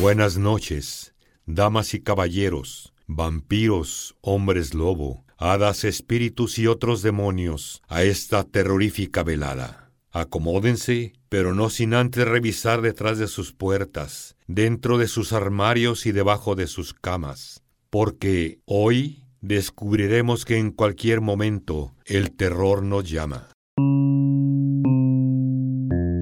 Buenas noches, damas y caballeros, vampiros, hombres lobo, hadas, espíritus y otros demonios, a esta terrorífica velada. Acomódense, pero no sin antes revisar detrás de sus puertas, dentro de sus armarios y debajo de sus camas, porque hoy descubriremos que en cualquier momento el terror nos llama.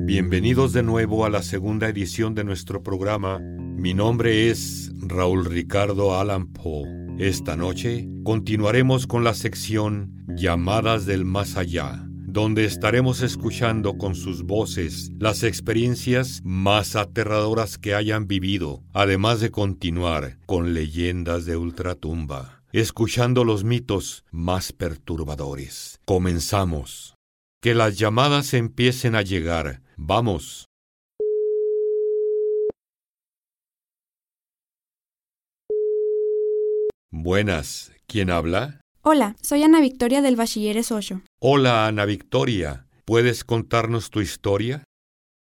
Bienvenidos de nuevo a la segunda edición de nuestro programa. Mi nombre es Raúl Ricardo Allan Poe. Esta noche continuaremos con la sección Llamadas del Más Allá, donde estaremos escuchando con sus voces las experiencias más aterradoras que hayan vivido, además de continuar con leyendas de ultratumba, escuchando los mitos más perturbadores. Comenzamos. Que las llamadas empiecen a llegar. Vamos. Buenas. ¿Quién habla? Hola, soy Ana Victoria del Bachilleres 8. Hola, Ana Victoria. ¿Puedes contarnos tu historia?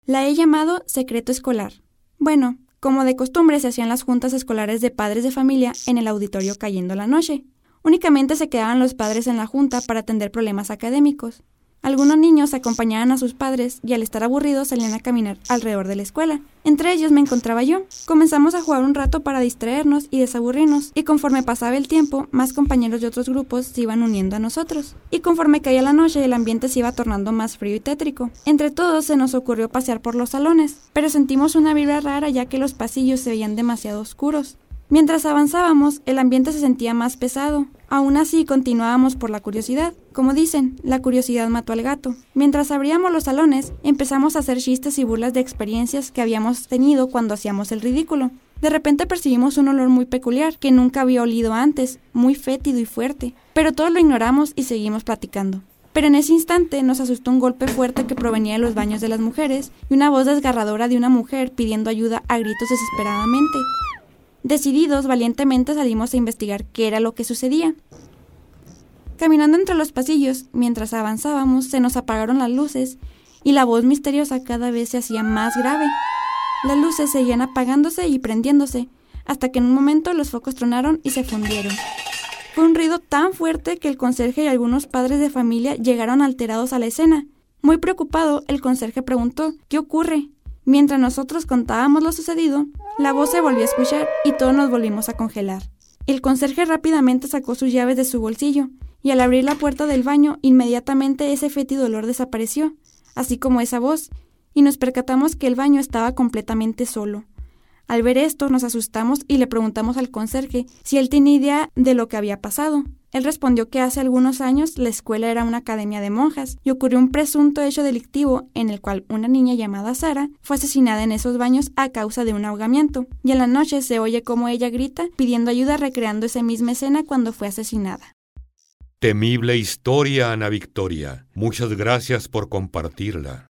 La he llamado secreto escolar. Bueno, como de costumbre se hacían las juntas escolares de padres de familia en el auditorio cayendo la noche. Únicamente se quedaban los padres en la junta para atender problemas académicos. Algunos niños acompañaban a sus padres y al estar aburridos salían a caminar alrededor de la escuela. Entre ellos me encontraba yo. Comenzamos a jugar un rato para distraernos y desaburrirnos, y conforme pasaba el tiempo, más compañeros de otros grupos se iban uniendo a nosotros. Y conforme caía la noche, el ambiente se iba tornando más frío y tétrico. Entre todos se nos ocurrió pasear por los salones, pero sentimos una vibra rara ya que los pasillos se veían demasiado oscuros. Mientras avanzábamos, el ambiente se sentía más pesado. Aún así, continuábamos por la curiosidad. Como dicen, la curiosidad mató al gato. Mientras abríamos los salones, empezamos a hacer chistes y burlas de experiencias que habíamos tenido cuando hacíamos el ridículo. De repente percibimos un olor muy peculiar que nunca había olido antes, muy fétido y fuerte. Pero todos lo ignoramos y seguimos platicando. Pero en ese instante nos asustó un golpe fuerte que provenía de los baños de las mujeres y una voz desgarradora de una mujer pidiendo ayuda a gritos desesperadamente. Decididos, valientemente salimos a investigar qué era lo que sucedía. Caminando entre los pasillos, mientras avanzábamos, se nos apagaron las luces y la voz misteriosa cada vez se hacía más grave. Las luces seguían apagándose y prendiéndose, hasta que en un momento los focos tronaron y se fundieron. Fue un ruido tan fuerte que el conserje y algunos padres de familia llegaron alterados a la escena. Muy preocupado, el conserje preguntó ¿Qué ocurre? Mientras nosotros contábamos lo sucedido, la voz se volvió a escuchar y todos nos volvimos a congelar. El conserje rápidamente sacó sus llaves de su bolsillo y al abrir la puerta del baño, inmediatamente ese fétido olor desapareció, así como esa voz, y nos percatamos que el baño estaba completamente solo. Al ver esto, nos asustamos y le preguntamos al conserje si él tenía idea de lo que había pasado. Él respondió que hace algunos años la escuela era una academia de monjas y ocurrió un presunto hecho delictivo en el cual una niña llamada Sara fue asesinada en esos baños a causa de un ahogamiento. Y en la noche se oye como ella grita pidiendo ayuda recreando esa misma escena cuando fue asesinada. Temible historia, Ana Victoria. Muchas gracias por compartirla.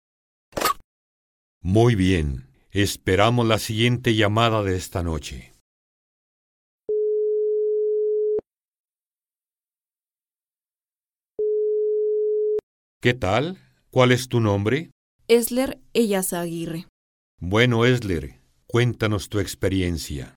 Muy bien, esperamos la siguiente llamada de esta noche. ¿Qué tal? ¿Cuál es tu nombre? Esler Ellaza Aguirre. Bueno, Esler, cuéntanos tu experiencia.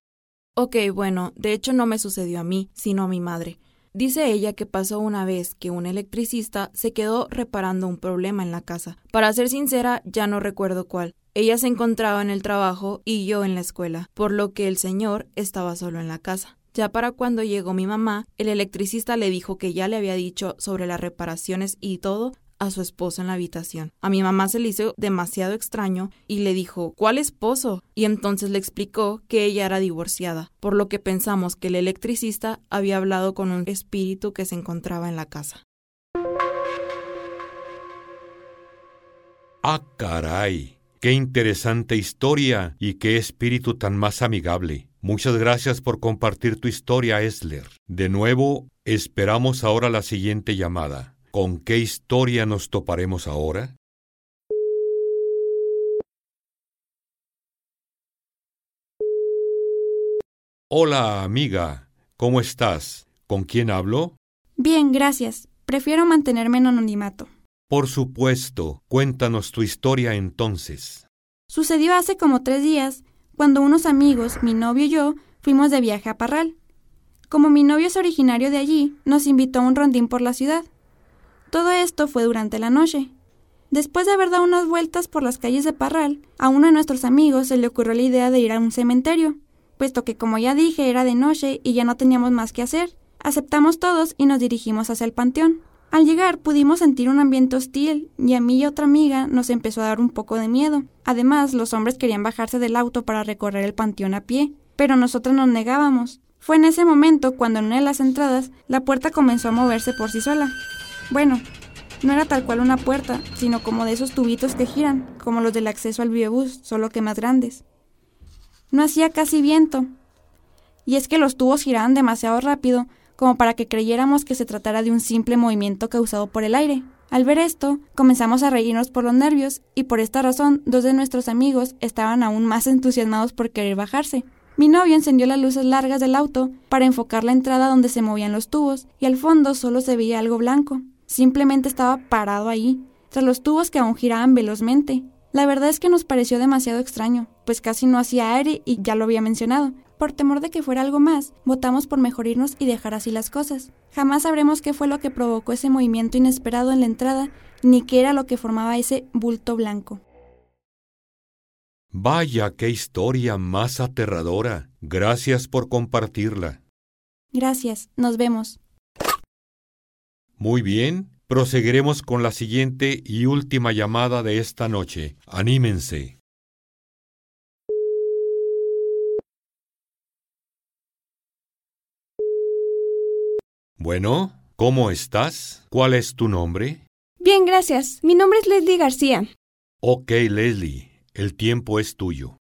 Ok, bueno, de hecho no me sucedió a mí, sino a mi madre. Dice ella que pasó una vez que un electricista se quedó reparando un problema en la casa. Para ser sincera, ya no recuerdo cuál. Ella se encontraba en el trabajo y yo en la escuela, por lo que el señor estaba solo en la casa. Ya para cuando llegó mi mamá, el electricista le dijo que ya le había dicho sobre las reparaciones y todo a su esposo en la habitación. A mi mamá se le hizo demasiado extraño y le dijo, ¿cuál esposo? Y entonces le explicó que ella era divorciada, por lo que pensamos que el electricista había hablado con un espíritu que se encontraba en la casa. Ah, caray. Qué interesante historia y qué espíritu tan más amigable. Muchas gracias por compartir tu historia, Esler. De nuevo, esperamos ahora la siguiente llamada. ¿Con qué historia nos toparemos ahora? Hola, amiga. ¿Cómo estás? ¿Con quién hablo? Bien, gracias. Prefiero mantenerme en anonimato. Por supuesto. Cuéntanos tu historia entonces. Sucedió hace como tres días, cuando unos amigos, mi novio y yo, fuimos de viaje a Parral. Como mi novio es originario de allí, nos invitó a un rondín por la ciudad. Todo esto fue durante la noche. Después de haber dado unas vueltas por las calles de Parral, a uno de nuestros amigos se le ocurrió la idea de ir a un cementerio, puesto que como ya dije era de noche y ya no teníamos más que hacer. Aceptamos todos y nos dirigimos hacia el panteón. Al llegar pudimos sentir un ambiente hostil y a mí y otra amiga nos empezó a dar un poco de miedo. Además, los hombres querían bajarse del auto para recorrer el panteón a pie, pero nosotros nos negábamos. Fue en ese momento cuando en una de las entradas la puerta comenzó a moverse por sí sola. Bueno, no era tal cual una puerta, sino como de esos tubitos que giran, como los del acceso al biobús, solo que más grandes. No hacía casi viento. Y es que los tubos giraban demasiado rápido como para que creyéramos que se tratara de un simple movimiento causado por el aire. Al ver esto, comenzamos a reírnos por los nervios y por esta razón dos de nuestros amigos estaban aún más entusiasmados por querer bajarse. Mi novio encendió las luces largas del auto para enfocar la entrada donde se movían los tubos y al fondo solo se veía algo blanco. Simplemente estaba parado ahí, tras los tubos que aún giraban velozmente. La verdad es que nos pareció demasiado extraño, pues casi no hacía aire y ya lo había mencionado. Por temor de que fuera algo más, votamos por mejor irnos y dejar así las cosas. Jamás sabremos qué fue lo que provocó ese movimiento inesperado en la entrada, ni qué era lo que formaba ese bulto blanco. Vaya, qué historia más aterradora. Gracias por compartirla. Gracias, nos vemos. Muy bien, Proseguiremos con la siguiente y última llamada de esta noche. Anímense. Bueno, ¿cómo estás? ¿Cuál es tu nombre? Bien, gracias. Mi nombre es Leslie García. Ok, Leslie, el tiempo es tuyo.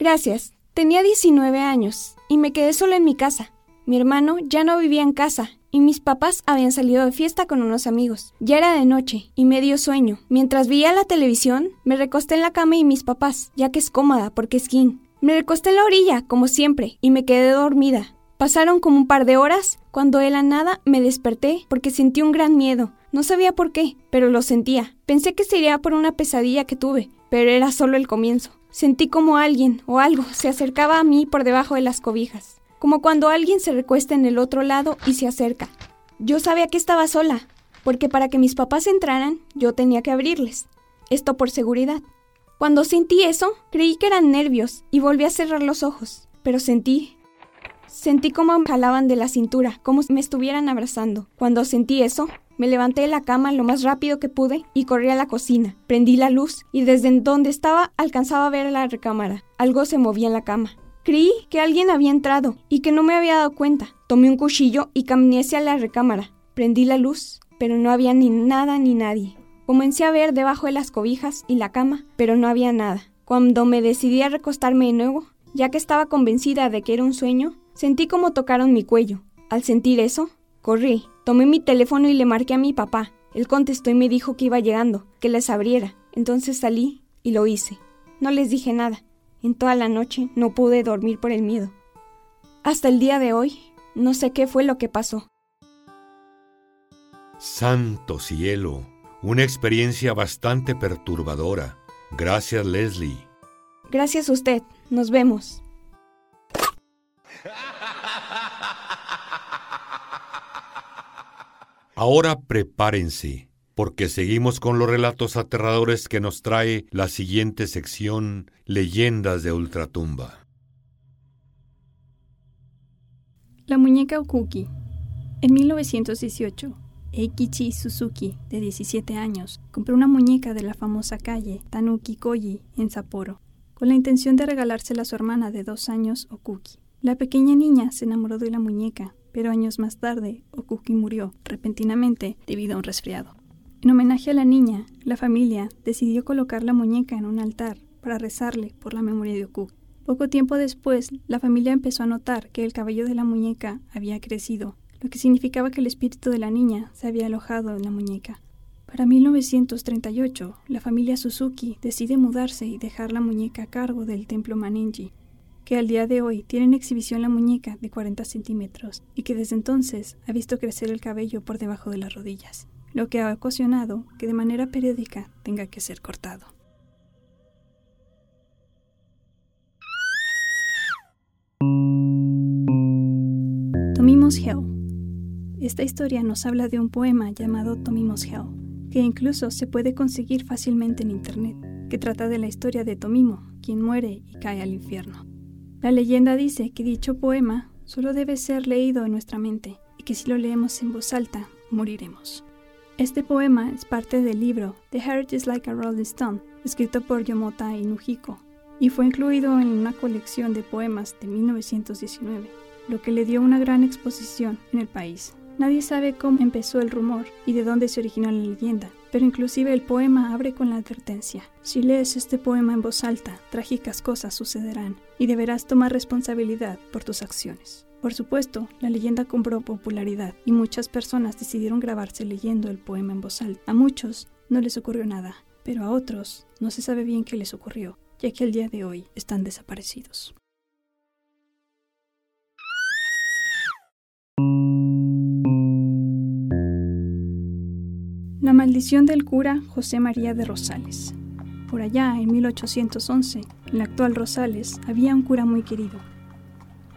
Gracias. Tenía 19 años y me quedé sola en mi casa. Mi hermano ya no vivía en casa y mis papás habían salido de fiesta con unos amigos. Ya era de noche y me dio sueño. Mientras veía la televisión, me recosté en la cama y mis papás, ya que es cómoda porque es king. Me recosté en la orilla, como siempre, y me quedé dormida. Pasaron como un par de horas cuando de la nada me desperté porque sentí un gran miedo. No sabía por qué, pero lo sentía. Pensé que sería por una pesadilla que tuve, pero era solo el comienzo. Sentí como alguien o algo se acercaba a mí por debajo de las cobijas como cuando alguien se recuesta en el otro lado y se acerca. Yo sabía que estaba sola, porque para que mis papás entraran yo tenía que abrirles. Esto por seguridad. Cuando sentí eso, creí que eran nervios y volví a cerrar los ojos, pero sentí... Sentí como me jalaban de la cintura, como si me estuvieran abrazando. Cuando sentí eso, me levanté de la cama lo más rápido que pude y corrí a la cocina. Prendí la luz y desde donde estaba alcanzaba a ver la recámara. Algo se movía en la cama. Creí que alguien había entrado y que no me había dado cuenta. Tomé un cuchillo y caminé hacia la recámara. Prendí la luz, pero no había ni nada ni nadie. Comencé a ver debajo de las cobijas y la cama, pero no había nada. Cuando me decidí a recostarme de nuevo, ya que estaba convencida de que era un sueño, sentí como tocaron mi cuello. Al sentir eso, corrí, tomé mi teléfono y le marqué a mi papá. Él contestó y me dijo que iba llegando, que les abriera. Entonces salí y lo hice. No les dije nada. En toda la noche no pude dormir por el miedo. Hasta el día de hoy, no sé qué fue lo que pasó. Santo cielo, una experiencia bastante perturbadora. Gracias, Leslie. Gracias a usted. Nos vemos. Ahora prepárense porque seguimos con los relatos aterradores que nos trae la siguiente sección, Leyendas de Ultratumba. La muñeca Okuki. En 1918, Eikichi Suzuki, de 17 años, compró una muñeca de la famosa calle Tanuki Koji en Sapporo, con la intención de regalársela a su hermana de dos años, Okuki. La pequeña niña se enamoró de la muñeca, pero años más tarde, Okuki murió repentinamente debido a un resfriado. En homenaje a la niña, la familia decidió colocar la muñeca en un altar para rezarle por la memoria de Oku. Poco tiempo después, la familia empezó a notar que el cabello de la muñeca había crecido, lo que significaba que el espíritu de la niña se había alojado en la muñeca. Para 1938, la familia Suzuki decide mudarse y dejar la muñeca a cargo del templo Maninji, que al día de hoy tiene en exhibición la muñeca de 40 centímetros y que desde entonces ha visto crecer el cabello por debajo de las rodillas lo que ha ocasionado que de manera periódica tenga que ser cortado. Tomimos Hell. Esta historia nos habla de un poema llamado Tomimos Hell, que incluso se puede conseguir fácilmente en internet, que trata de la historia de Tomimo, quien muere y cae al infierno. La leyenda dice que dicho poema solo debe ser leído en nuestra mente y que si lo leemos en voz alta, moriremos. Este poema es parte del libro The Heart is Like a Rolling Stone, escrito por Yomota Inujiko, y fue incluido en una colección de poemas de 1919, lo que le dio una gran exposición en el país. Nadie sabe cómo empezó el rumor y de dónde se originó la leyenda, pero inclusive el poema abre con la advertencia. Si lees este poema en voz alta, trágicas cosas sucederán y deberás tomar responsabilidad por tus acciones. Por supuesto, la leyenda compró popularidad y muchas personas decidieron grabarse leyendo el poema en voz alta. A muchos no les ocurrió nada, pero a otros no se sabe bien qué les ocurrió, ya que al día de hoy están desaparecidos. La maldición del cura José María de Rosales. Por allá, en 1811, en la actual Rosales, había un cura muy querido,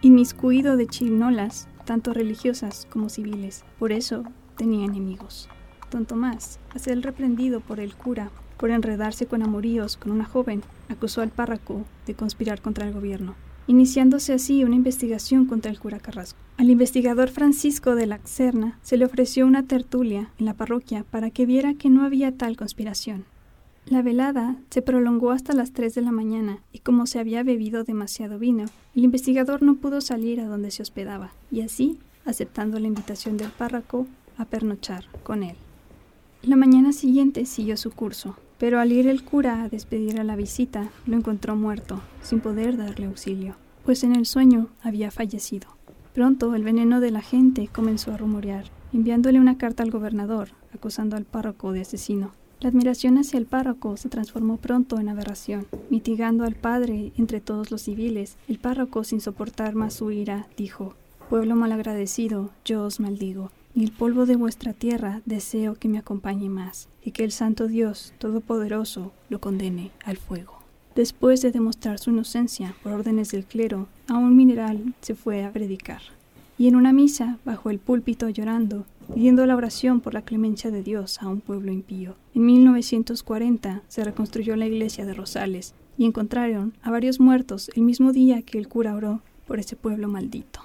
inmiscuido de chirinolas, tanto religiosas como civiles. Por eso tenía enemigos. Don Tomás, a ser reprendido por el cura por enredarse con amoríos con una joven, acusó al párroco de conspirar contra el gobierno, iniciándose así una investigación contra el cura Carrasco. Al investigador Francisco de la Serna se le ofreció una tertulia en la parroquia para que viera que no había tal conspiración. La velada se prolongó hasta las 3 de la mañana y como se había bebido demasiado vino, el investigador no pudo salir a donde se hospedaba y así, aceptando la invitación del párroco, a pernochar con él. La mañana siguiente siguió su curso, pero al ir el cura a despedir a la visita, lo encontró muerto, sin poder darle auxilio, pues en el sueño había fallecido. Pronto el veneno de la gente comenzó a rumorear, enviándole una carta al gobernador, acusando al párroco de asesino. La admiración hacia el párroco se transformó pronto en aberración. Mitigando al padre entre todos los civiles, el párroco, sin soportar más su ira, dijo, Pueblo malagradecido, yo os maldigo, y el polvo de vuestra tierra deseo que me acompañe más, y que el Santo Dios Todopoderoso lo condene al fuego. Después de demostrar su inocencia por órdenes del clero, a un mineral se fue a predicar. Y en una misa, bajo el púlpito llorando, pidiendo la oración por la clemencia de Dios a un pueblo impío. En 1940 se reconstruyó la iglesia de Rosales y encontraron a varios muertos el mismo día que el cura oró por ese pueblo maldito.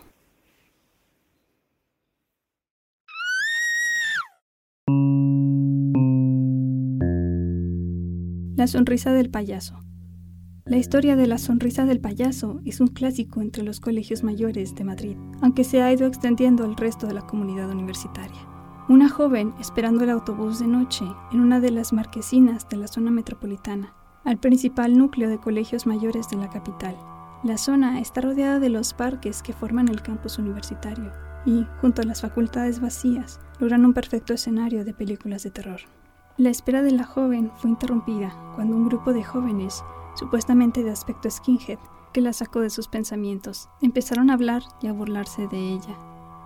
La sonrisa del payaso. La historia de la sonrisa del payaso es un clásico entre los colegios mayores de Madrid, aunque se ha ido extendiendo al resto de la comunidad universitaria. Una joven esperando el autobús de noche en una de las marquesinas de la zona metropolitana, al principal núcleo de colegios mayores de la capital. La zona está rodeada de los parques que forman el campus universitario y, junto a las facultades vacías, logran un perfecto escenario de películas de terror. La espera de la joven fue interrumpida cuando un grupo de jóvenes supuestamente de aspecto skinhead, que la sacó de sus pensamientos. Empezaron a hablar y a burlarse de ella.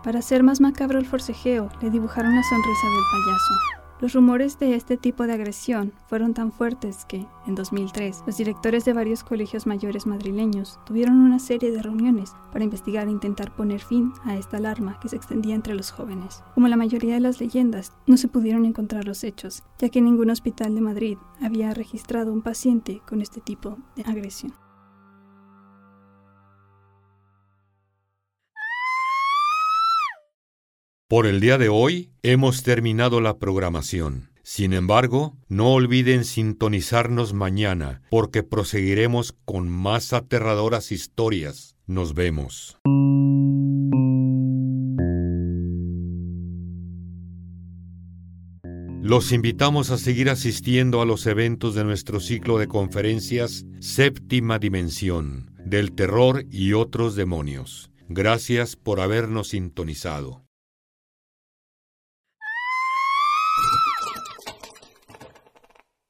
Para hacer más macabro el forcejeo, le dibujaron la sonrisa del payaso. Los rumores de este tipo de agresión fueron tan fuertes que, en 2003, los directores de varios colegios mayores madrileños tuvieron una serie de reuniones para investigar e intentar poner fin a esta alarma que se extendía entre los jóvenes. Como la mayoría de las leyendas, no se pudieron encontrar los hechos, ya que ningún hospital de Madrid había registrado un paciente con este tipo de agresión. Por el día de hoy hemos terminado la programación. Sin embargo, no olviden sintonizarnos mañana, porque proseguiremos con más aterradoras historias. Nos vemos. Los invitamos a seguir asistiendo a los eventos de nuestro ciclo de conferencias Séptima Dimensión, del terror y otros demonios. Gracias por habernos sintonizado.